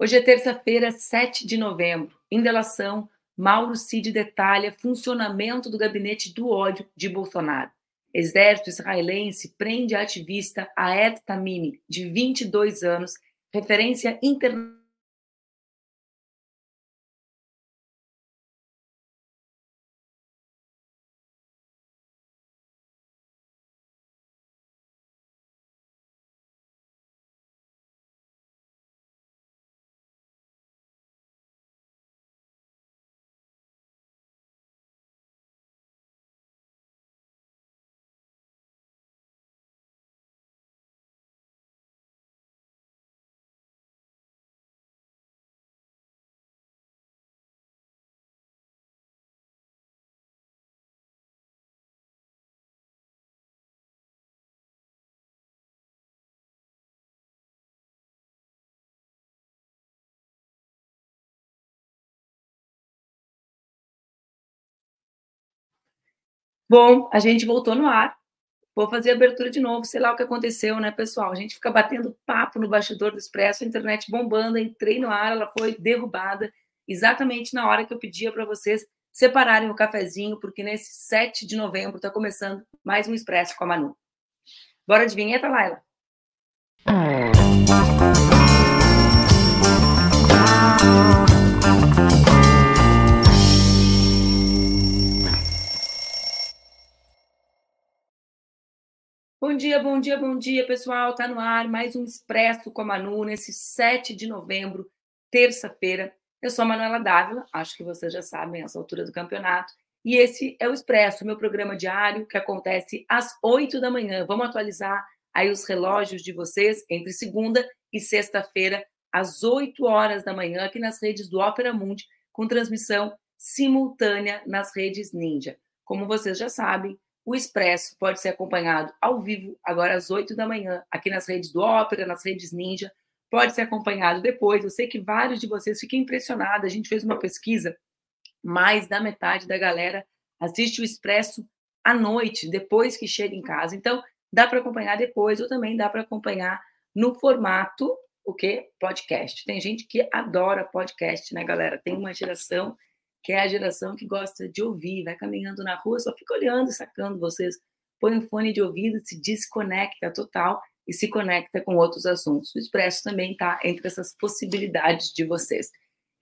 Hoje é terça-feira, 7 de novembro. Em delação, Mauro Cid detalha funcionamento do gabinete do ódio de Bolsonaro. Exército israelense prende a ativista Aed Tamimi, de 22 anos, referência internacional Bom, a gente voltou no ar. Vou fazer a abertura de novo, sei lá o que aconteceu, né, pessoal? A gente fica batendo papo no bastidor do Expresso, a internet bombando, entrei no ar, ela foi derrubada exatamente na hora que eu pedia para vocês separarem o cafezinho, porque nesse 7 de novembro está começando mais um Expresso com a Manu. Bora de vinheta, Laila? Bom dia, bom dia, bom dia, pessoal. Tá no ar mais um Expresso com a Manu nesse 7 de novembro, terça-feira. Eu sou a Manuela Dávila, acho que vocês já sabem essa altura do campeonato. E esse é o Expresso, meu programa diário que acontece às 8 da manhã. Vamos atualizar aí os relógios de vocês entre segunda e sexta-feira, às 8 horas da manhã, aqui nas redes do Opera Mundi, com transmissão simultânea nas redes Ninja. Como vocês já sabem, o Expresso pode ser acompanhado ao vivo, agora às 8 da manhã, aqui nas redes do Ópera, nas redes Ninja. Pode ser acompanhado depois. Eu sei que vários de vocês ficam impressionados. A gente fez uma pesquisa, mais da metade da galera assiste o Expresso à noite, depois que chega em casa. Então, dá para acompanhar depois, ou também dá para acompanhar no formato o que? Podcast. Tem gente que adora podcast, né, galera? Tem uma geração que é a geração que gosta de ouvir, vai caminhando na rua, só fica olhando sacando vocês. Põe um fone de ouvido, se desconecta total e se conecta com outros assuntos. O Expresso também está entre essas possibilidades de vocês.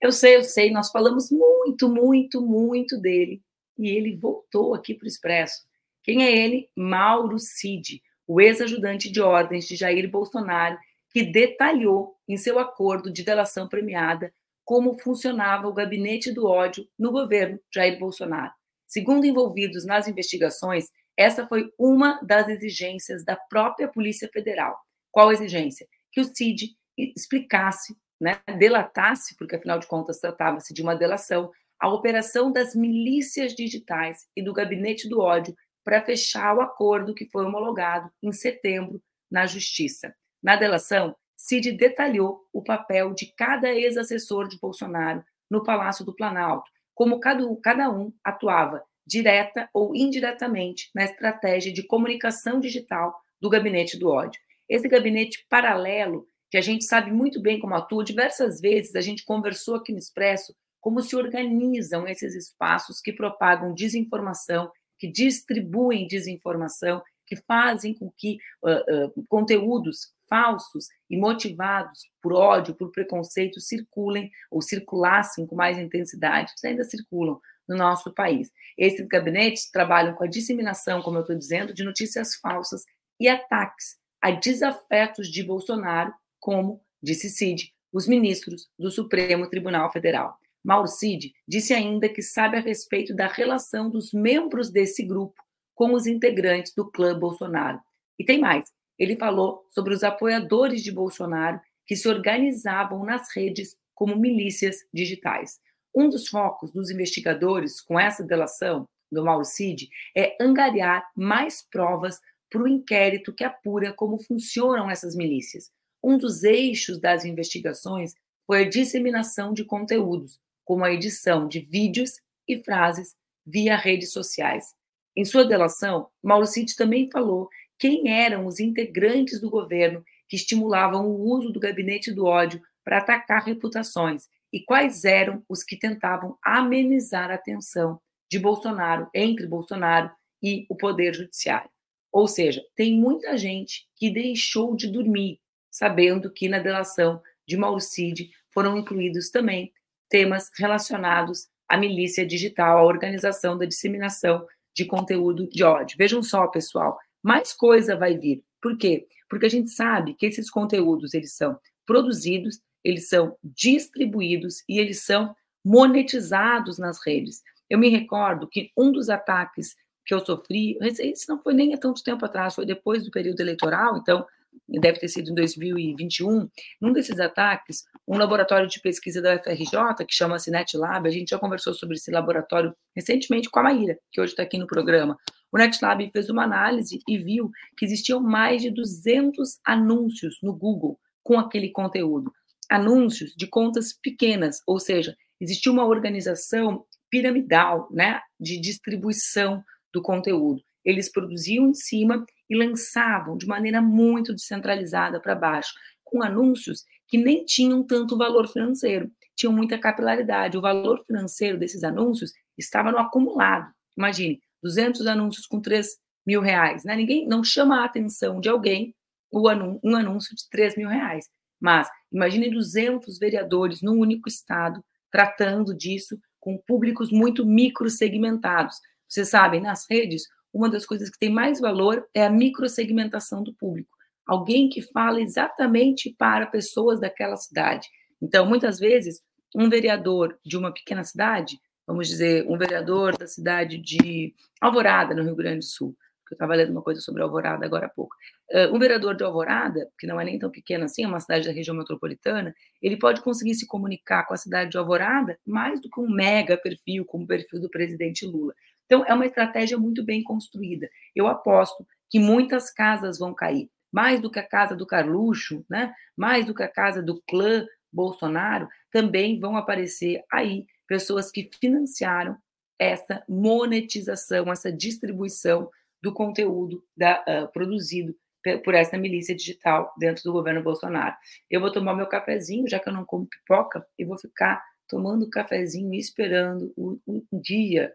Eu sei, eu sei, nós falamos muito, muito, muito dele e ele voltou aqui para o Expresso. Quem é ele? Mauro Cid, o ex-ajudante de ordens de Jair Bolsonaro, que detalhou em seu acordo de delação premiada como funcionava o gabinete do ódio no governo Jair Bolsonaro. Segundo envolvidos nas investigações, essa foi uma das exigências da própria Polícia Federal. Qual exigência? Que o CID explicasse, né, delatasse, porque afinal de contas tratava-se de uma delação, a operação das milícias digitais e do gabinete do ódio para fechar o acordo que foi homologado em setembro na Justiça. Na delação, Cid detalhou o papel de cada ex-assessor de Bolsonaro no Palácio do Planalto, como cada, um atuava direta ou indiretamente na estratégia de comunicação digital do gabinete do ódio. Esse gabinete paralelo, que a gente sabe muito bem como atua, diversas vezes a gente conversou aqui no Expresso como se organizam esses espaços que propagam desinformação, que distribuem desinformação, que fazem com que uh, uh, conteúdos falsos e motivados por ódio, por preconceito, circulem ou circulassem com mais intensidade, ainda circulam no nosso país. Esses gabinetes trabalham com a disseminação, como eu estou dizendo, de notícias falsas e ataques a desafetos de Bolsonaro, como disse Cid, os ministros do Supremo Tribunal Federal. Mauro Cid disse ainda que sabe a respeito da relação dos membros desse grupo com os integrantes do clã Bolsonaro. E tem mais, ele falou sobre os apoiadores de Bolsonaro que se organizavam nas redes como milícias digitais. Um dos focos dos investigadores com essa delação do Mauro Cid é angariar mais provas para o inquérito que apura como funcionam essas milícias. Um dos eixos das investigações foi a disseminação de conteúdos, como a edição de vídeos e frases via redes sociais. Em sua delação, Mauro Cid também falou quem eram os integrantes do governo que estimulavam o uso do gabinete do ódio para atacar reputações e quais eram os que tentavam amenizar a tensão de Bolsonaro entre Bolsonaro e o poder judiciário. Ou seja, tem muita gente que deixou de dormir sabendo que na delação de Mauricide foram incluídos também temas relacionados à milícia digital, à organização da disseminação de conteúdo de ódio. Vejam só, pessoal, mais coisa vai vir. Por quê? Porque a gente sabe que esses conteúdos eles são produzidos, eles são distribuídos e eles são monetizados nas redes. Eu me recordo que um dos ataques que eu sofri, isso não foi nem há tanto tempo atrás, foi depois do período eleitoral, então deve ter sido em 2021, num desses ataques, um laboratório de pesquisa da UFRJ, que chama-se NetLab, a gente já conversou sobre esse laboratório recentemente com a Maíra, que hoje está aqui no programa. O NetLab fez uma análise e viu que existiam mais de 200 anúncios no Google com aquele conteúdo. Anúncios de contas pequenas, ou seja, existia uma organização piramidal, né, de distribuição do conteúdo. Eles produziam em cima e lançavam de maneira muito descentralizada para baixo, com anúncios que nem tinham tanto valor financeiro, tinham muita capilaridade. O valor financeiro desses anúncios estava no acumulado. Imagine, 200 anúncios com 3 mil reais. Né? Ninguém não chama a atenção de alguém um anúncio de 3 mil reais. Mas imagine 200 vereadores num único estado tratando disso com públicos muito microsegmentados. Vocês sabem, nas redes, uma das coisas que tem mais valor é a microsegmentação do público. Alguém que fala exatamente para pessoas daquela cidade. Então, muitas vezes, um vereador de uma pequena cidade, vamos dizer, um vereador da cidade de Alvorada, no Rio Grande do Sul, que eu estava lendo uma coisa sobre Alvorada agora há pouco. Uh, um vereador de Alvorada, que não é nem tão pequeno assim, é uma cidade da região metropolitana, ele pode conseguir se comunicar com a cidade de Alvorada mais do que um mega perfil, como o perfil do presidente Lula. Então, é uma estratégia muito bem construída. Eu aposto que muitas casas vão cair, mais do que a casa do Carluxo, né? mais do que a casa do clã Bolsonaro, também vão aparecer aí pessoas que financiaram essa monetização, essa distribuição do conteúdo da, uh, produzido por essa milícia digital dentro do governo Bolsonaro. Eu vou tomar meu cafezinho, já que eu não como pipoca, e vou ficar tomando cafezinho e esperando o, o dia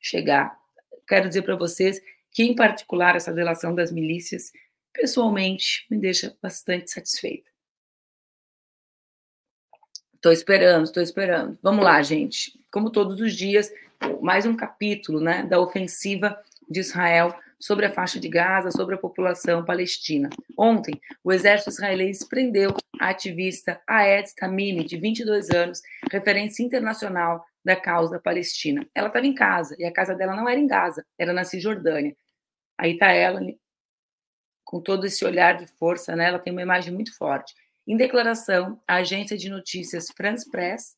chegar. Quero dizer para vocês que, em particular, essa delação das milícias, pessoalmente, me deixa bastante satisfeita. Estou esperando, estou esperando. Vamos lá, gente. Como todos os dias, mais um capítulo né, da ofensiva de Israel sobre a faixa de Gaza, sobre a população palestina. Ontem, o exército israelense prendeu a ativista Aed Tamimi, de 22 anos, referência internacional da causa palestina. Ela estava em casa, e a casa dela não era em Gaza, era na Cisjordânia. Aí está ela, com todo esse olhar de força, né? ela tem uma imagem muito forte. Em declaração, a agência de notícias France Press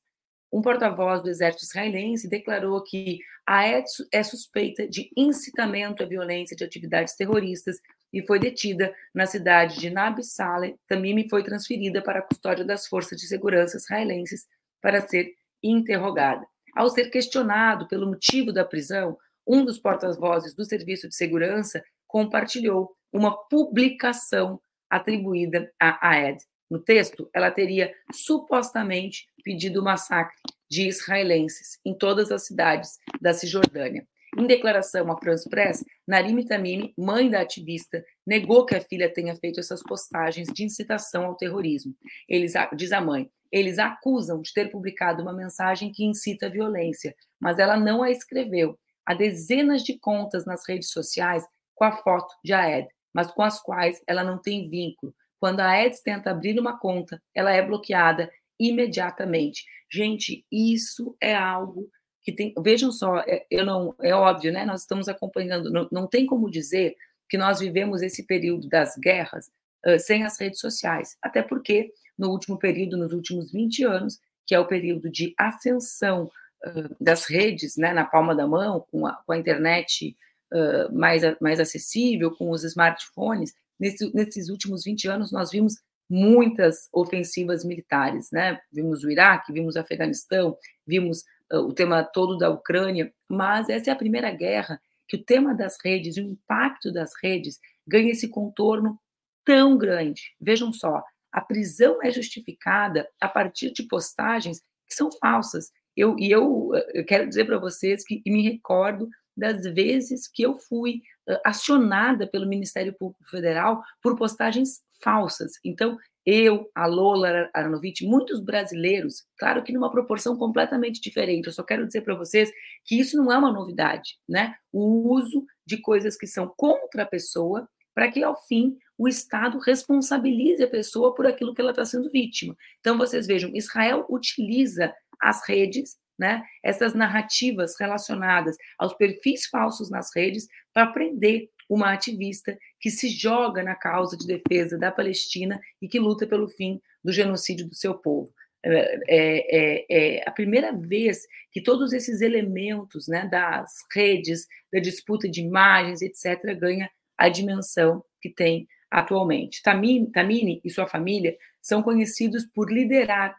um porta-voz do exército israelense declarou que a ETS é suspeita de incitamento à violência de atividades terroristas e foi detida na cidade de Nabi Saleh. Tamimi foi transferida para a custódia das forças de segurança israelenses para ser interrogada. Ao ser questionado pelo motivo da prisão, um dos porta-vozes do Serviço de Segurança compartilhou uma publicação atribuída a Aed. No texto, ela teria supostamente pedido o massacre de israelenses em todas as cidades da Cisjordânia. Em declaração à France Press, Narim Tamimi, mãe da ativista, negou que a filha tenha feito essas postagens de incitação ao terrorismo. Eles, diz a mãe, eles acusam de ter publicado uma mensagem que incita a violência, mas ela não a escreveu. Há dezenas de contas nas redes sociais com a foto de Aed, mas com as quais ela não tem vínculo. Quando a Eds tenta abrir uma conta, ela é bloqueada imediatamente. Gente, isso é algo que tem. Vejam só, é, eu não é óbvio, né? Nós estamos acompanhando. Não, não tem como dizer que nós vivemos esse período das guerras uh, sem as redes sociais, até porque no último período, nos últimos 20 anos, que é o período de ascensão uh, das redes, né, na palma da mão, com a, com a internet uh, mais, mais acessível, com os smartphones, Nesse, nesses últimos 20 anos, nós vimos muitas ofensivas militares, né? Vimos o Iraque, vimos o Afeganistão, vimos uh, o tema todo da Ucrânia, mas essa é a primeira guerra que o tema das redes, o impacto das redes, ganha esse contorno tão grande. Vejam só, a prisão é justificada a partir de postagens que são falsas. Eu, e eu, eu quero dizer para vocês que me recordo das vezes que eu fui uh, acionada pelo Ministério Público Federal por postagens falsas. Então, eu, a Lola Aranovic, muitos brasileiros, claro que numa proporção completamente diferente. Eu só quero dizer para vocês que isso não é uma novidade, né? O uso de coisas que são contra a pessoa para que, ao fim, o Estado responsabilize a pessoa por aquilo que ela está sendo vítima. Então, vocês vejam, Israel utiliza as redes, né, essas narrativas relacionadas aos perfis falsos nas redes, para prender uma ativista que se joga na causa de defesa da Palestina e que luta pelo fim do genocídio do seu povo. É, é, é, é a primeira vez que todos esses elementos né, das redes, da disputa de imagens, etc., ganha a dimensão que tem atualmente. Tamini, e sua família são conhecidos por liderar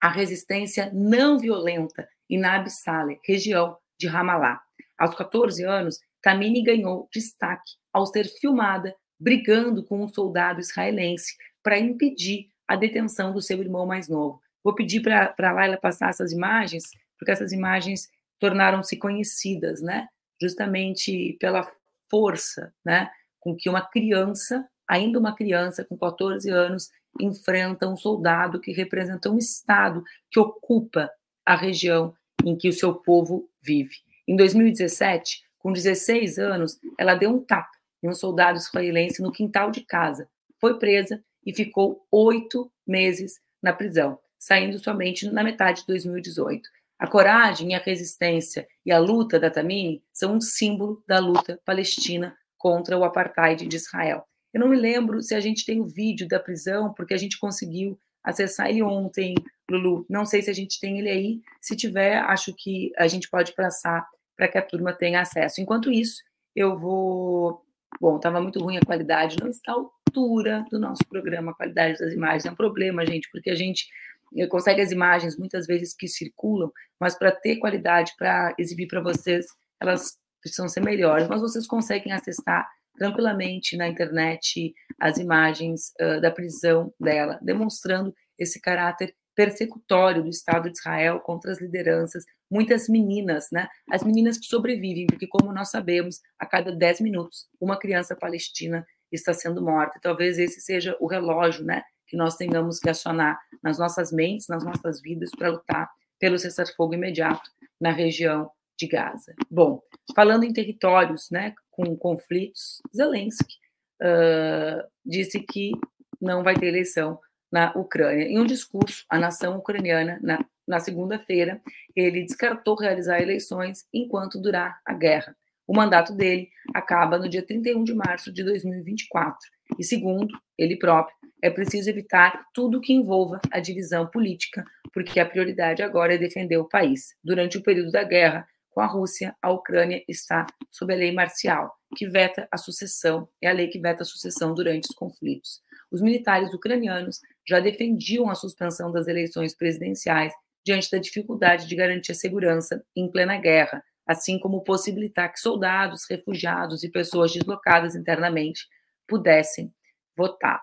a resistência não violenta em Nabi Saleh, região de Ramallah. Aos 14 anos, Tamini ganhou destaque ao ser filmada brigando com um soldado israelense para impedir a detenção do seu irmão mais novo. Vou pedir para a Laila passar essas imagens, porque essas imagens tornaram-se conhecidas, né? Justamente pela força, né? Com que uma criança, ainda uma criança com 14 anos, enfrenta um soldado que representa um Estado que ocupa a região em que o seu povo vive. Em 2017, com 16 anos, ela deu um tapa em um soldado israelense no quintal de casa, foi presa e ficou oito meses na prisão, saindo somente na metade de 2018. A coragem, a resistência e a luta da Tamini são um símbolo da luta palestina contra o apartheid de Israel. Eu não me lembro se a gente tem o vídeo da prisão, porque a gente conseguiu acessar ele ontem, Lulu. Não sei se a gente tem ele aí. Se tiver, acho que a gente pode passar para que a turma tenha acesso. Enquanto isso, eu vou. Bom, estava muito ruim a qualidade, não está à altura do nosso programa, a qualidade das imagens. É um problema, gente, porque a gente eh, consegue as imagens muitas vezes que circulam, mas para ter qualidade, para exibir para vocês, elas precisam ser melhores. Mas vocês conseguem acessar tranquilamente na internet as imagens uh, da prisão dela, demonstrando esse caráter persecutório do Estado de Israel contra as lideranças, muitas meninas, né? As meninas que sobrevivem, porque, como nós sabemos, a cada 10 minutos, uma criança palestina está sendo morta. Talvez esse seja o relógio, né? Que nós tenhamos que acionar nas nossas mentes, nas nossas vidas, para lutar pelo cessar-fogo imediato na região de Gaza. Bom, falando em territórios, né, com conflitos, Zelensky uh, disse que não vai ter eleição na Ucrânia. Em um discurso à nação ucraniana na, na segunda-feira, ele descartou realizar eleições enquanto durar a guerra. O mandato dele acaba no dia 31 de março de 2024. E segundo ele próprio, é preciso evitar tudo que envolva a divisão política, porque a prioridade agora é defender o país. Durante o período da guerra com a Rússia, a Ucrânia está sob a lei marcial, que veta a sucessão, é a lei que veta a sucessão durante os conflitos. Os militares ucranianos já defendiam a suspensão das eleições presidenciais diante da dificuldade de garantir a segurança em plena guerra, assim como possibilitar que soldados, refugiados e pessoas deslocadas internamente pudessem votar.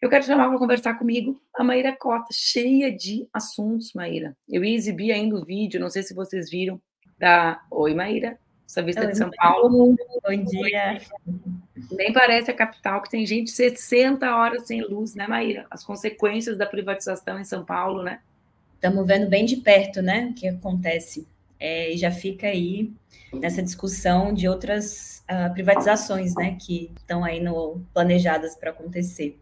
Eu quero chamar para conversar comigo a Maíra Cota, cheia de assuntos, Maíra. Eu ia exibir ainda o vídeo, não sei se vocês viram, da Oi, Maíra, essa vista Oi, de São Paulo. Bom dia. Nem parece a capital que tem gente 60 horas sem luz, né, Maíra? As consequências da privatização em São Paulo, né? Estamos vendo bem de perto, né, o que acontece. É, já fica aí nessa discussão de outras uh, privatizações, né, que estão aí no, planejadas para acontecer.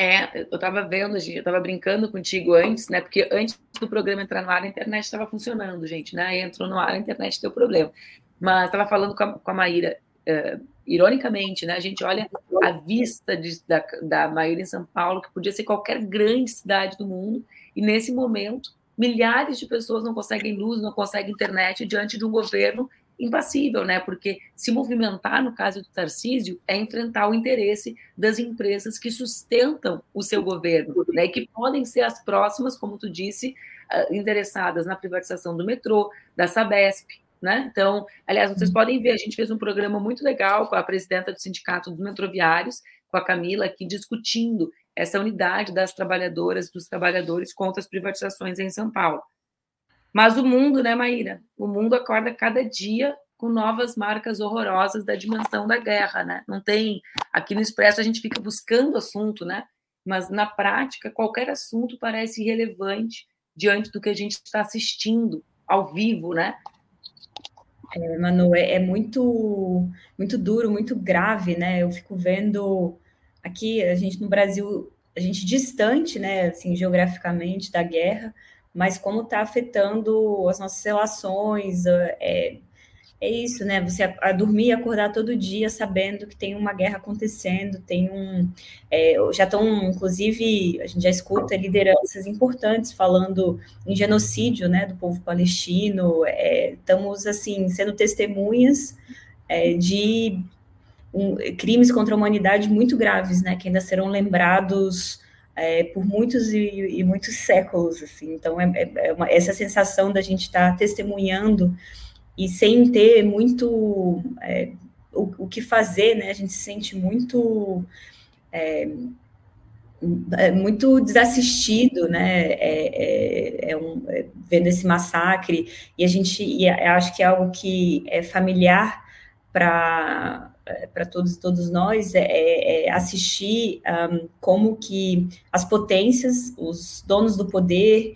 É, eu estava vendo, gente, eu estava brincando contigo antes, né? Porque antes do programa entrar no ar, a internet estava funcionando, gente, né? Entrou no ar, a internet deu problema. Mas estava falando com a, com a Maíra, uh, ironicamente, né? A gente olha a vista de, da, da Maíra em São Paulo, que podia ser qualquer grande cidade do mundo, e nesse momento, milhares de pessoas não conseguem luz, não conseguem internet diante de um governo impassível, né? Porque se movimentar, no caso do Tarcísio, é enfrentar o interesse das empresas que sustentam o seu governo, né? E que podem ser as próximas, como tu disse, ah, interessadas na privatização do metrô, da Sabesp, né? Então, aliás, vocês podem ver, a gente fez um programa muito legal com a presidenta do Sindicato dos Metroviários, com a Camila aqui discutindo essa unidade das trabalhadoras, dos trabalhadores contra as privatizações em São Paulo. Mas o mundo, né, Maíra? O mundo acorda cada dia com novas marcas horrorosas da dimensão da guerra, né? Não tem aqui no Expresso a gente fica buscando assunto, né? Mas na prática qualquer assunto parece irrelevante diante do que a gente está assistindo ao vivo, né? É, Manu, é, é, muito, muito duro, muito grave, né? Eu fico vendo aqui, a gente no Brasil, a gente distante, né, assim, geograficamente da guerra, mas como está afetando as nossas relações, é, é isso, né? Você a, a dormir e acordar todo dia sabendo que tem uma guerra acontecendo, tem um. É, já estão, inclusive, a gente já escuta lideranças importantes falando em genocídio né, do povo palestino. É, estamos, assim, sendo testemunhas é, de um, crimes contra a humanidade muito graves, né? Que ainda serão lembrados. É, por muitos e, e, muitos séculos, assim. Então, é, é, é uma, essa sensação da gente estar tá testemunhando e sem ter muito é, o, o, que fazer, né? A gente se sente muito é, é muito desassistido, né? É, é, é um, vendo esse massacre e a gente e acho que é algo que é familiar para para todos todos nós é, assistir um, como que as potências, os donos do poder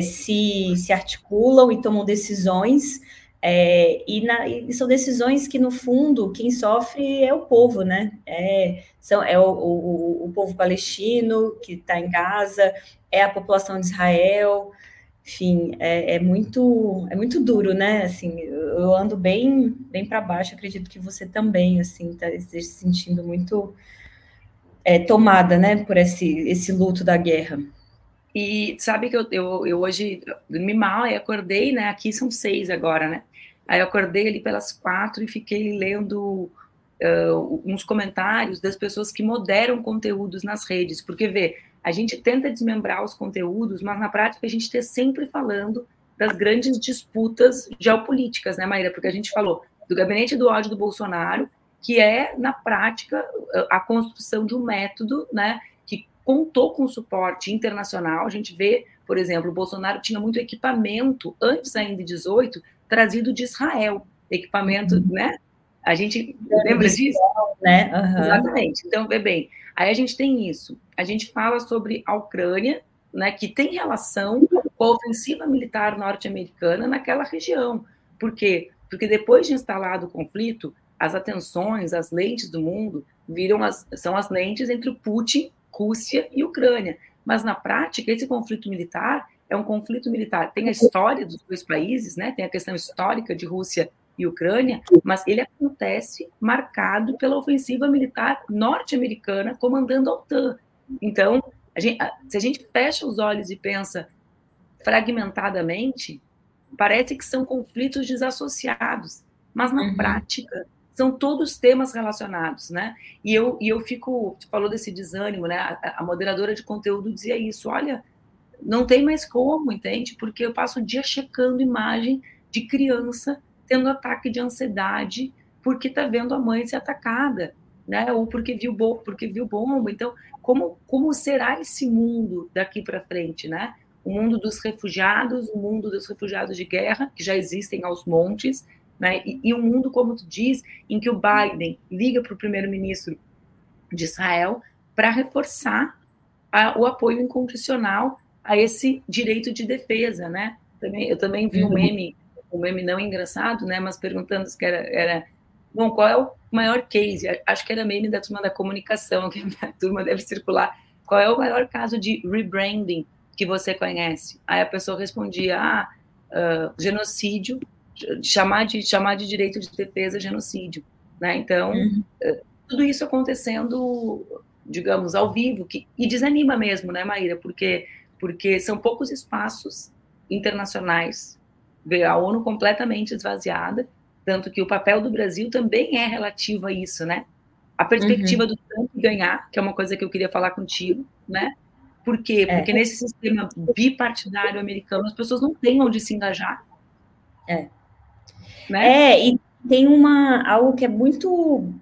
se, se articulam e tomam decisões é, e, na, e, são decisões que, no fundo, quem sofre é o povo, né? É, são, é o, o, o povo palestino que está em Gaza, é a população de Israel, enfim, é, é, muito é muito duro, né? Assim, eu ando bem bem para baixo. Acredito que você também, assim, está se sentindo muito é, tomada, né, por esse esse luto da guerra. E sabe que eu, eu, eu hoje dormi mal e acordei, né? Aqui são seis agora, né? Aí eu acordei ali pelas quatro e fiquei lendo uh, uns comentários das pessoas que moderam conteúdos nas redes, porque vê, a gente tenta desmembrar os conteúdos, mas na prática a gente está sempre falando das grandes disputas geopolíticas, né, Maíra? Porque a gente falou do gabinete do ódio do Bolsonaro, que é, na prática, a construção de um método, né, que contou com suporte internacional. A gente vê, por exemplo, o Bolsonaro tinha muito equipamento, antes ainda de 18, trazido de Israel, equipamento, uhum. né? A gente lembra disso? Né? Uhum. Exatamente. Então, vê bem, aí a gente tem isso. A gente fala sobre a Ucrânia, né, que tem relação com a ofensiva militar norte-americana naquela região. Por quê? Porque depois de instalado o conflito, as atenções, as lentes do mundo viram as, são as lentes entre o Putin, Rússia e Ucrânia. Mas na prática, esse conflito militar é um conflito militar. Tem a história dos dois países, né? Tem a questão histórica de Rússia e Ucrânia, mas ele acontece marcado pela ofensiva militar norte-americana comandando a OTAN. Então, a gente, se a gente fecha os olhos e pensa fragmentadamente, parece que são conflitos desassociados, mas na uhum. prática são todos temas relacionados, né? E eu, e eu fico, tu falou desse desânimo, né? A, a moderadora de conteúdo dizia isso, olha, não tem mais como, entende? Porque eu passo o dia checando imagem de criança tendo ataque de ansiedade porque está vendo a mãe ser atacada, né? Ou porque viu bomba, porque viu bomba. Então, como como será esse mundo daqui para frente, né? O mundo dos refugiados, o mundo dos refugiados de guerra que já existem aos montes, né? E, e um mundo, como tu diz, em que o Biden liga para o primeiro-ministro de Israel para reforçar a, o apoio incondicional a esse direito de defesa, né? Também, eu também vi um uhum. meme, um meme não engraçado, né? Mas perguntando se era, era bom, qual é o maior case? Acho que era meme da turma da comunicação, que a turma deve circular. Qual é o maior caso de rebranding que você conhece? Aí a pessoa respondia, ah, uh, genocídio, chamar de, chamar de direito de defesa genocídio, né? Então, uhum. uh, tudo isso acontecendo, digamos, ao vivo, que, e desanima mesmo, né, Maíra? Porque porque são poucos espaços internacionais, ver a ONU completamente esvaziada, tanto que o papel do Brasil também é relativo a isso, né? A perspectiva uhum. do Trump ganhar, que é uma coisa que eu queria falar contigo, né? Por quê? É. Porque é. nesse sistema bipartidário americano as pessoas não têm onde se engajar. É. Né? É, e tem uma algo que é muito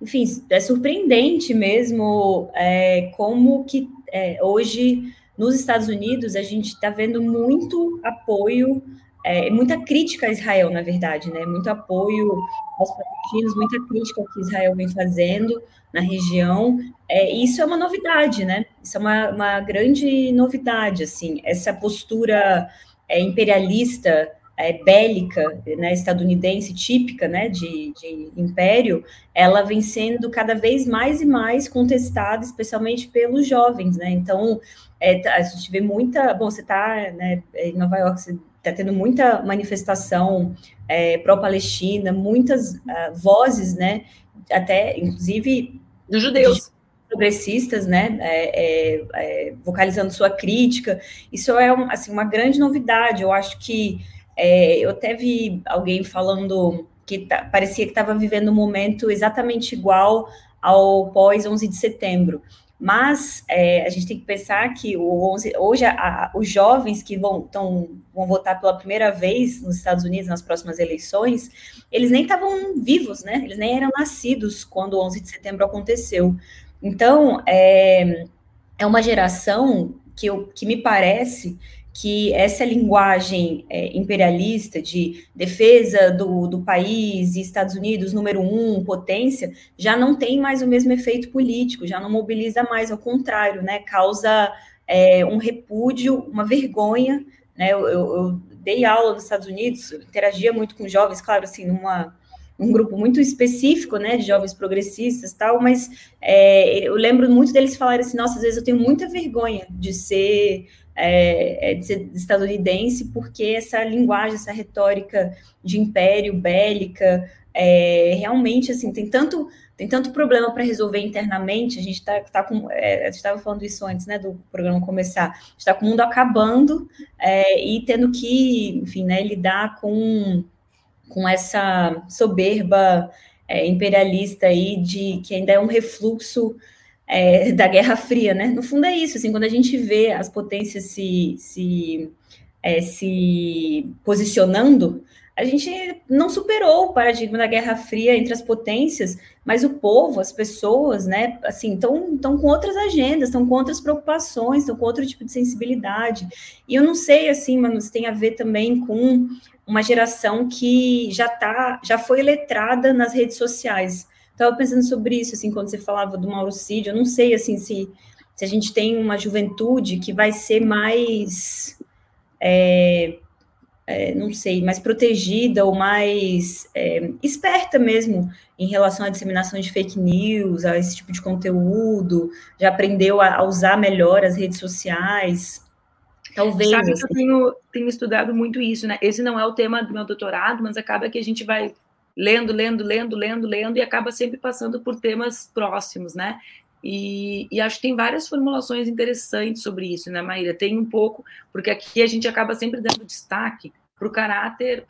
enfim, é surpreendente mesmo é, como que é, hoje nos Estados Unidos a gente está vendo muito apoio, é, muita crítica a Israel, na verdade, né? Muito apoio aos palestinos, muita crítica que Israel vem fazendo na região. É, e isso é uma novidade, né? Isso é uma, uma grande novidade, assim, essa postura é, imperialista é, bélica, né, estadunidense, típica né, de, de, império, ela vem sendo cada vez mais e mais contestada, especialmente pelos jovens. Né? Então, é, a gente vê muita. Bom, você está né, em Nova York, você está tendo muita manifestação é, pró-Palestina, muitas uh, vozes, né, até inclusive. Dos judeus progressistas, né, é, é, é, vocalizando sua crítica. Isso é um, assim, uma grande novidade. Eu acho que é, eu até vi alguém falando que tá, parecia que estava vivendo um momento exatamente igual ao pós 11 de setembro. Mas é, a gente tem que pensar que o 11, hoje a, a, os jovens que vão, tão, vão votar pela primeira vez nos Estados Unidos nas próximas eleições, eles nem estavam vivos, né? Eles nem eram nascidos quando o 11 de setembro aconteceu. Então, é, é uma geração que, eu, que me parece que essa linguagem é, imperialista de defesa do, do país e Estados Unidos número um, potência, já não tem mais o mesmo efeito político, já não mobiliza mais, ao contrário, né, causa é, um repúdio, uma vergonha, né, eu, eu, dei aula nos Estados Unidos, interagia muito com jovens, claro, assim, numa um grupo muito específico, né, de jovens progressistas tal, mas é, eu lembro muito deles falarem assim, nossa, às vezes eu tenho muita vergonha de ser é, é, estadunidense, porque essa linguagem, essa retórica de império, bélica, é, realmente, assim, tem tanto, tem tanto problema para resolver internamente, a gente está tá com, é, a gente estava falando isso antes, né, do programa começar, está com o mundo acabando é, e tendo que, enfim, né, lidar com, com essa soberba é, imperialista aí, de, que ainda é um refluxo é, da Guerra Fria, né? No fundo é isso, assim, quando a gente vê as potências se, se, é, se posicionando, a gente não superou o paradigma da Guerra Fria entre as potências, mas o povo, as pessoas, né, assim, estão com outras agendas, estão com outras preocupações, estão com outro tipo de sensibilidade. E eu não sei, assim, mano, se tem a ver também com uma geração que já tá, já foi letrada nas redes sociais. Estava pensando sobre isso, assim, quando você falava do Mauricídio, eu não sei, assim, se, se a gente tem uma juventude que vai ser mais, é, é, não sei, mais protegida ou mais é, esperta mesmo em relação à disseminação de fake news, a esse tipo de conteúdo, já aprendeu a, a usar melhor as redes sociais, Talvez. Sabe que eu assim. tenho, tenho estudado muito isso, né? Esse não é o tema do meu doutorado, mas acaba que a gente vai lendo, lendo, lendo, lendo, lendo, e acaba sempre passando por temas próximos, né? E, e, acho que tem várias formulações interessantes sobre isso, né, Maíra? Tem um pouco, porque aqui a gente acaba sempre dando destaque para o caráter,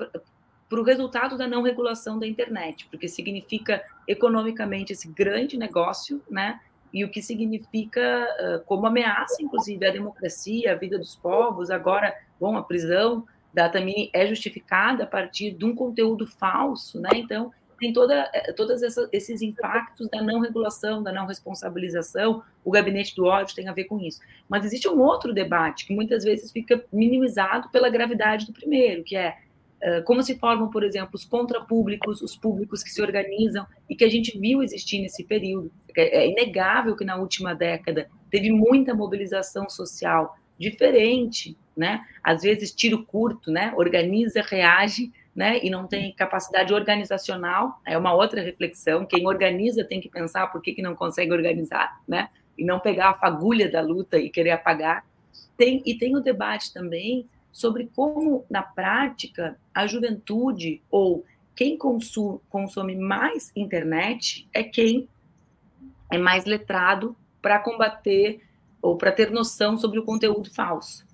para o resultado da não regulação da internet, porque significa economicamente esse grande negócio, né? E o que significa uh, como ameaça, inclusive, a democracia, a vida dos povos, agora, bom, a prisão da Tamini é justificada a partir de um conteúdo falso, né? Então, tem toda, eh, todos esses impactos da não regulação, da não responsabilização, o gabinete do ódio tem a ver com isso. Mas existe um outro debate que muitas vezes fica minimizado pela gravidade do primeiro, que é uh, como se formam, por exemplo, os contrapúblicos, os públicos que se organizam e que a gente viu existir nesse período. É inegável que na última década teve muita mobilização social diferente né? Às vezes tiro curto, né? Organiza, reage, né? E não tem capacidade organizacional. É uma outra reflexão. Quem organiza tem que pensar por que, que não consegue organizar, né? E não pegar a fagulha da luta e querer apagar. Tem e tem o debate também sobre como na prática a juventude ou quem consome, consome mais internet é quem é mais letrado para combater ou para ter noção sobre o conteúdo falso.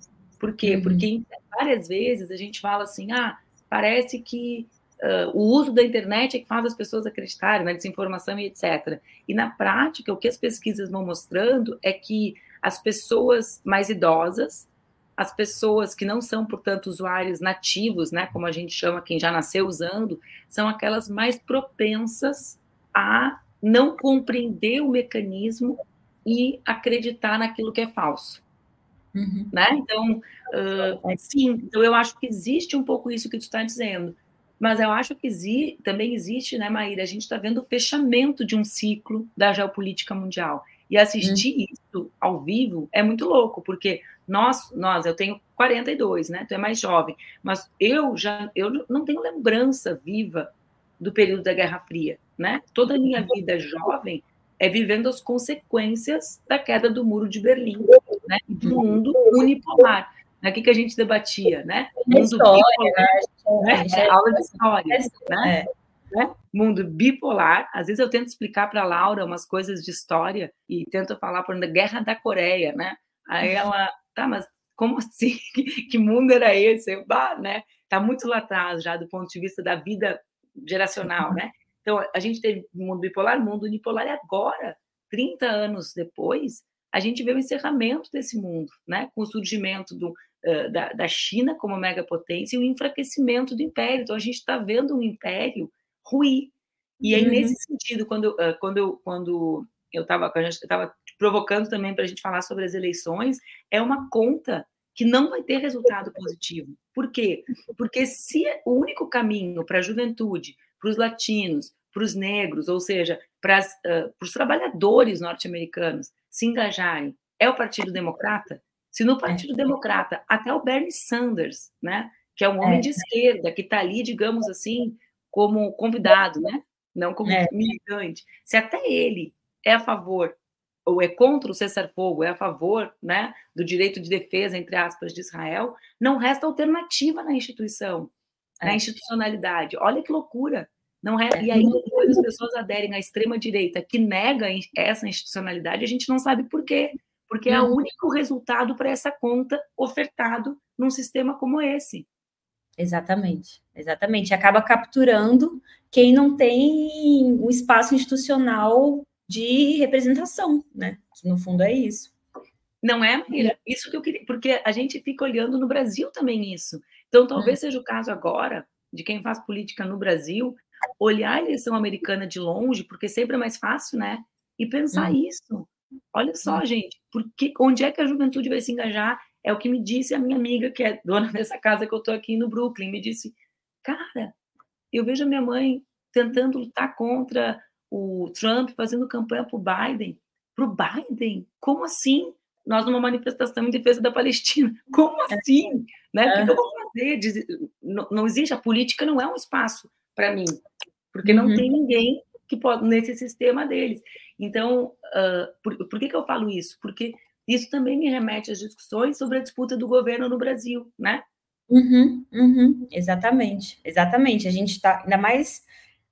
Por quê? Uhum. Porque várias vezes a gente fala assim, ah, parece que uh, o uso da internet é que faz as pessoas acreditarem na desinformação e etc. E na prática, o que as pesquisas vão mostrando é que as pessoas mais idosas, as pessoas que não são, portanto, usuários nativos, né, como a gente chama quem já nasceu usando, são aquelas mais propensas a não compreender o mecanismo e acreditar naquilo que é falso. Uhum. Né? Então, uh, sim, então eu acho que existe um pouco isso que tu está dizendo. Mas eu acho que exi também existe, né, Maíra? A gente está vendo o fechamento de um ciclo da geopolítica mundial. E assistir uhum. isso ao vivo é muito louco, porque nós, nós, eu tenho 42, né? Tu é mais jovem, mas eu já eu não tenho lembrança viva do período da Guerra Fria, né? Toda a minha vida jovem é vivendo as consequências da queda do muro de Berlim, né? Do mundo unipolar. Né? O que, que a gente debatia, né? Mundo história, bipolar, né? É, aula de história, né? É. Né? Mundo bipolar. Às vezes eu tento explicar para a Laura umas coisas de história e tento falar por da Guerra da Coreia, né? Aí ela, tá, mas como assim? Que, mundo era esse? Eu, bah, né? Tá muito lá atrás já do ponto de vista da vida geracional, né? Então, a gente teve mundo bipolar, mundo unipolar, e agora, 30 anos depois, a gente vê o encerramento desse mundo, né? Com o surgimento do, uh, da, da China como megapotência e o enfraquecimento do império. Então, a gente está vendo um império ruir. E aí, uhum. nesse sentido, quando, uh, quando, eu, quando eu estava provocando também para a gente falar sobre as eleições, é uma conta que não vai ter resultado positivo. Por quê? Porque se o único caminho para a juventude, para os latinos, para os negros, ou seja, para, uh, os trabalhadores norte-americanos se engajarem, é o Partido Democrata, se no Partido Democrata até o Bernie Sanders, né, que é um homem é. de esquerda, que está ali, digamos assim, como convidado, né, não como é. militante, se até ele é a favor ou é contra o cessar-fogo, é a favor né, do direito de defesa, entre aspas, de Israel, não resta alternativa na instituição, é. na institucionalidade. Olha que loucura! Não é, e aí, quando as pessoas aderem à extrema-direita que nega essa institucionalidade, a gente não sabe por quê. Porque é o único resultado para essa conta ofertado num sistema como esse. Exatamente, exatamente. Acaba capturando quem não tem um espaço institucional de representação, né? Que no fundo é isso. Não é, Mira? Isso que eu queria, porque a gente fica olhando no Brasil também isso. Então, talvez é. seja o caso agora de quem faz política no Brasil olhar a eleição americana de longe, porque sempre é mais fácil, né? E pensar hum. isso. Olha só, hum. gente, porque onde é que a juventude vai se engajar? É o que me disse a minha amiga, que é dona dessa casa que eu estou aqui no Brooklyn, me disse, cara, eu vejo a minha mãe tentando lutar contra o Trump fazendo campanha para o Biden. Para o Biden? Como assim? Nós numa manifestação em defesa da Palestina. Como é. assim? Né? O que, eu vou fazer? Não, não existe, a política não é um espaço para mim, porque não uhum. tem ninguém que pode nesse sistema deles. Então, uh, por, por que, que eu falo isso? Porque isso também me remete às discussões sobre a disputa do governo no Brasil, né? Uhum, uhum, exatamente, exatamente. A gente está, ainda mais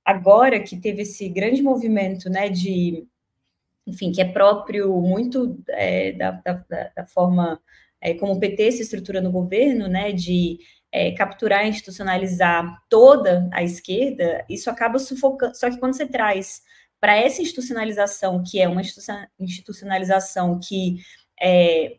agora que teve esse grande movimento, né, de, enfim, que é próprio muito é, da, da, da, forma é, como o PT se estrutura no governo, né, de é, capturar e institucionalizar toda a esquerda, isso acaba sufocando. Só que quando você traz para essa institucionalização, que é uma institucionalização que é,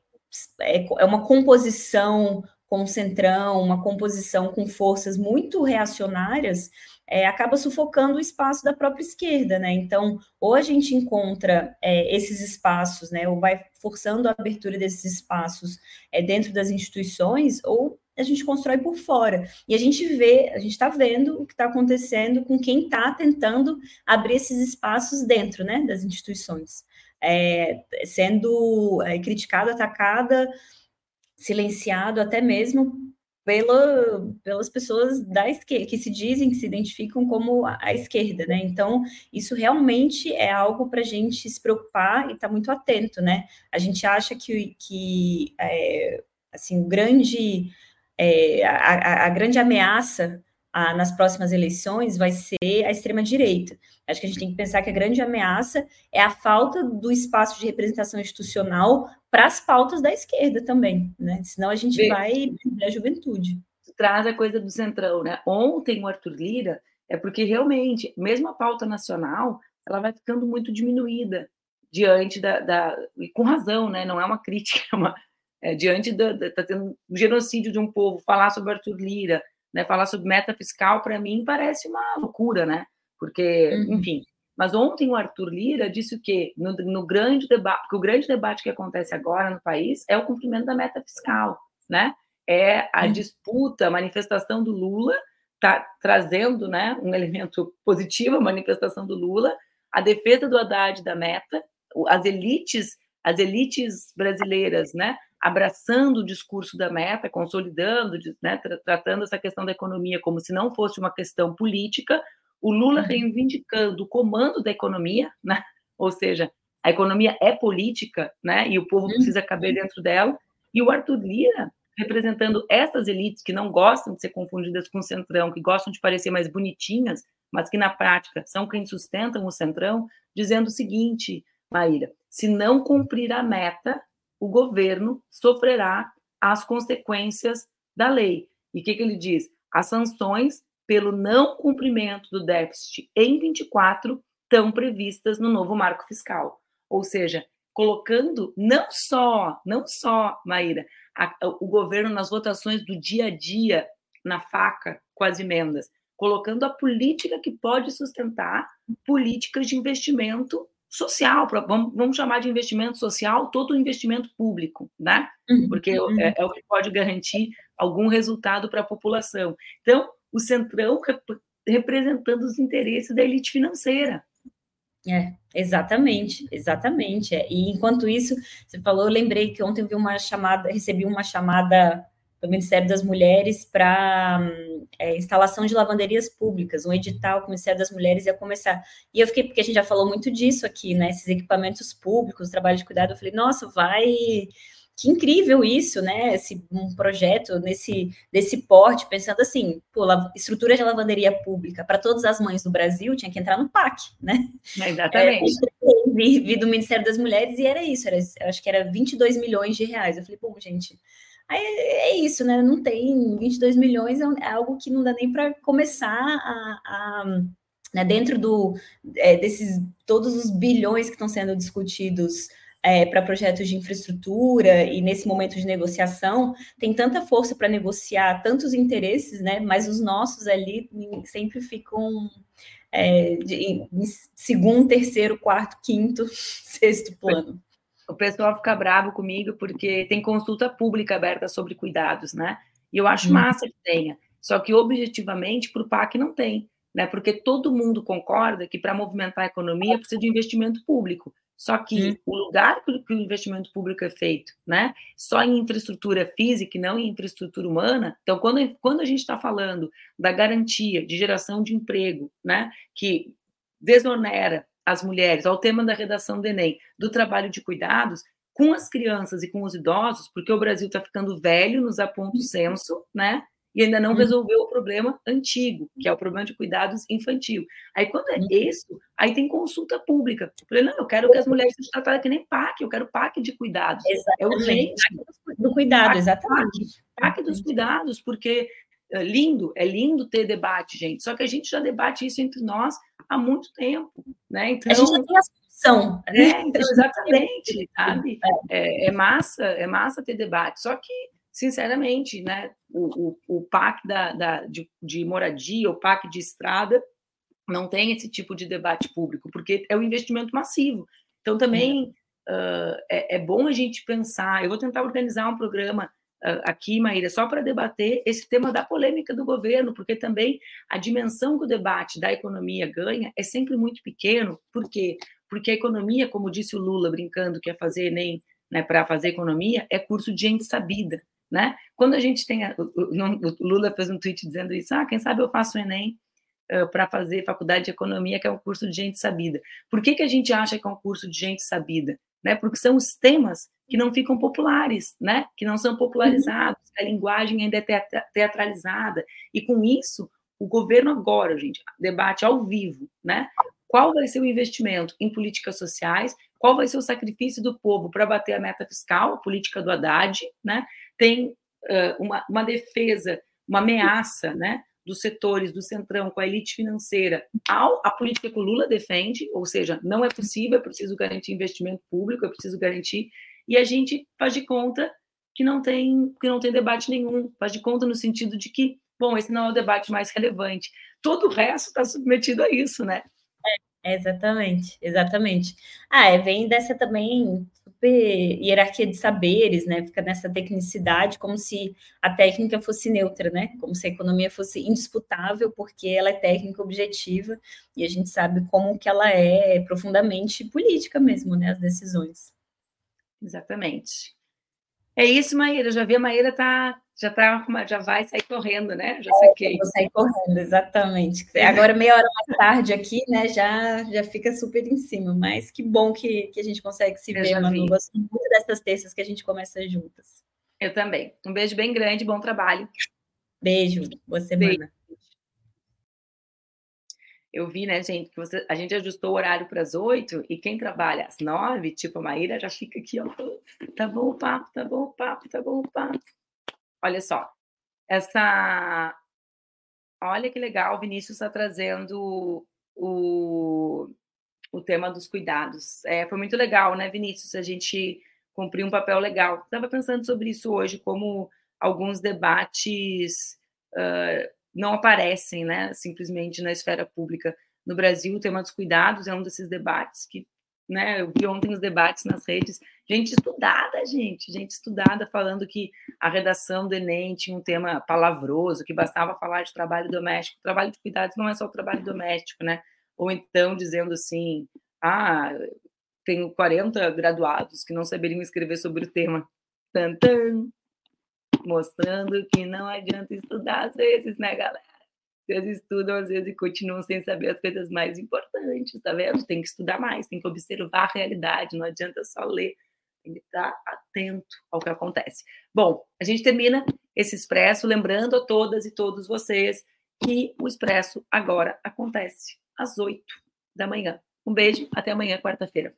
é, é uma composição com centrão, uma composição com forças muito reacionárias, é, acaba sufocando o espaço da própria esquerda, né? Então, ou a gente encontra é, esses espaços, né? Ou vai forçando a abertura desses espaços é, dentro das instituições, ou a gente constrói por fora. E a gente vê, a gente está vendo o que está acontecendo com quem está tentando abrir esses espaços dentro, né? Das instituições, é, sendo é, criticado, atacada, silenciado, até mesmo pela, pelas pessoas da esquerda, que se dizem, que se identificam como a, a esquerda, né? Então, isso realmente é algo para a gente se preocupar e estar tá muito atento, né? A gente acha que, que é, assim, o grande, é, a, a, grande ameaça a, nas próximas eleições vai ser a extrema-direita. Acho que a gente tem que pensar que a grande ameaça é a falta do espaço de representação institucional para as pautas da esquerda também, né? Senão a gente Vê, vai a juventude. Traz a coisa do centrão, né? Ontem o Arthur Lira é porque realmente, mesmo a pauta nacional, ela vai ficando muito diminuída diante da, da e com razão, né? Não é uma crítica, é uma, é, diante da, da tá tendo um genocídio de um povo, falar sobre Arthur Lira, né? Falar sobre meta fiscal para mim parece uma loucura, né? Porque, uhum. enfim, Mas ontem o Arthur Lira disse o quê? No, no grande debate, que o grande debate que acontece agora no país é o cumprimento da meta fiscal, né? É a disputa, a manifestação do Lula tá trazendo, né, um elemento positivo, a manifestação do Lula, a defesa do Haddad da meta, as elites, as elites brasileiras, né, abraçando o discurso da meta, consolidando, né, tratando essa questão da economia como se não fosse uma questão política, o Lula uhum. reivindicando o comando da economia, né? ou seja, a economia é política, né? e o povo uhum. precisa caber dentro dela, e o Arthur Lira representando essas elites que não gostam de ser confundidas com o centrão, que gostam de parecer mais bonitinhas, mas que na prática são quem sustentam o centrão, dizendo o seguinte, Maíra, se não cumprir a meta, o governo sofrerá as consequências da lei. E o que, que ele diz? As sanções pelo não cumprimento do déficit em 24 estão previstas no novo marco fiscal. Ou seja, colocando não só, não só, Maíra, a, o governo nas votações do dia a dia na faca com as emendas, colocando a política que pode sustentar políticas de investimento social, pra, vamos, vamos, chamar de investimento social todo o investimento público, né? Uhum, Porque uhum. é, é, o que pode garantir algum resultado para a população. Então, o Centrão rep representando os interesses da elite financeira. É, exatamente, exatamente. É. E enquanto isso, você falou, eu lembrei que ontem eu vi uma chamada, recebi uma chamada do Ministério das Mulheres para é, instalação de lavanderias públicas, um edital que o Ministério das Mulheres ia começar. E eu fiquei, porque a gente já falou muito disso aqui, né? Esses equipamentos públicos, trabalho de cuidado, eu falei, nossa, vai que incrível isso, né? Esse um projeto nesse desse porte, pensando assim, pô, estrutura de lavanderia pública para todas as mães do Brasil tinha que entrar no PAC, né? Exatamente. É, vi, vi, do Ministério das Mulheres e era isso, era, acho que era 22 milhões de reais. Eu falei, pô, gente, aí é isso, né? Não tem 22 milhões, é, é algo que não dá nem para começar a, a né, dentro do é, desses todos os bilhões que estão sendo discutidos é, para projetos de infraestrutura e nesse momento de negociação, tem tanta força para negociar tantos interesses, né? Mas os nossos ali sempre ficam é, de, segundo, terceiro, quarto, quinto, sexto plano. O pessoal fica bravo comigo porque tem consulta pública aberta sobre cuidados, né? E eu acho hum. massa que tenha. Só que objetivamente para o PAC não tem, né? Porque todo mundo concorda que para movimentar a economia precisa de investimento público. Só que hum. o lugar que o investimento público é feito, né, só em infraestrutura física e não em infraestrutura humana. Então, quando, quando a gente está falando da garantia de geração de emprego, né, que desonera as mulheres, ao tema da redação do Enem, do trabalho de cuidados, com as crianças e com os idosos, porque o Brasil está ficando velho, nos aponta o censo, né? e ainda não uhum. resolveu o problema antigo, que é o problema de cuidados infantil. Aí, quando é uhum. isso, aí tem consulta pública. Eu falei, não, eu quero que as mulheres sejam tratadas que nem PAC, eu quero PAC de cuidados. Exatamente. É urgente. Do cuidado, PAC, exatamente. PAC, PAC dos cuidados, porque é lindo, é lindo ter debate, gente. Só que a gente já debate isso entre nós há muito tempo, né? Então, a gente já tem a solução. É, então, exatamente, sabe? É, é, massa, é massa ter debate. Só que sinceramente, né, o, o, o PAC da, da, de, de moradia, o PAC de estrada, não tem esse tipo de debate público, porque é um investimento massivo. Então, também uh, é, é, bom a gente pensar. Eu vou tentar organizar um programa aqui, Maíra, só para debater esse tema da polêmica do governo, porque também a dimensão que o debate da economia ganha é sempre muito pequeno. Por quê? Porque a economia, como disse o Lula brincando que é fazer nem né, para fazer economia, é curso de gente sabida. Né? Quando a gente tem. A, o, o, Lula fez um tweet dizendo isso: ah, quem sabe eu faço o Enem uh, para fazer faculdade de economia, que é um curso de gente sabida. Por que, que a gente acha que é um curso de gente sabida? Né? Porque são os temas que não ficam populares, né? que não são popularizados, a linguagem ainda é teatralizada. E com isso, o governo agora, gente, debate ao vivo, né? Qual vai ser o investimento em políticas sociais? Qual vai ser o sacrifício do povo para bater a meta fiscal, a política do Haddad, né? tem uh, uma, uma defesa, uma ameaça, né, dos setores do centrão com a elite financeira ao a política que o Lula defende, ou seja, não é possível, é preciso garantir investimento público, é preciso garantir, e a gente faz de conta que não tem que não tem debate nenhum, faz de conta no sentido de que, bom, esse não é o debate mais relevante. Todo o resto está submetido a isso, né? Exatamente, exatamente. Ah, é, vem dessa também hierarquia de saberes, né? Fica nessa tecnicidade, como se a técnica fosse neutra, né? Como se a economia fosse indisputável, porque ela é técnica objetiva, e a gente sabe como que ela é profundamente política mesmo, né? As decisões. Exatamente. É isso, Maíra. Já vi a Maíra tá, já tá, já vai sair correndo, né? Já saquei. É, vou sair correndo, exatamente. Agora, meia hora mais tarde aqui, né? Já, já fica super em cima. Mas que bom que, que a gente consegue se Eu ver, Manu. Gosto muito dessas terças que a gente começa juntas. Eu também. Um beijo bem grande, bom trabalho. Beijo, boa semana. Beijo eu vi, né, gente, que você, a gente ajustou o horário para as oito e quem trabalha às nove, tipo a Maíra, já fica aqui, ó, tá bom o papo, tá bom o papo, tá bom o papo. Olha só, essa. Olha que legal, o Vinícius está trazendo o, o tema dos cuidados. É, foi muito legal, né, Vinícius? A gente cumpriu um papel legal. Estava pensando sobre isso hoje, como alguns debates. Uh, não aparecem, né, simplesmente na esfera pública. No Brasil, o tema dos cuidados é um desses debates que, né, eu vi ontem os debates nas redes, gente estudada, gente, gente estudada falando que a redação do Enem tinha um tema palavroso, que bastava falar de trabalho doméstico. O trabalho de cuidados não é só o trabalho doméstico, né? Ou então dizendo assim, ah, tenho 40 graduados que não saberiam escrever sobre o tema. Tantan, mostrando que não adianta estudar às vezes, né, galera? Vocês estudam às vezes e continuam sem saber as coisas mais importantes, tá vendo? Tem que estudar mais, tem que observar a realidade, não adianta só ler, tem que estar atento ao que acontece. Bom, a gente termina esse expresso lembrando a todas e todos vocês que o expresso agora acontece às 8 da manhã. Um beijo, até amanhã, quarta-feira.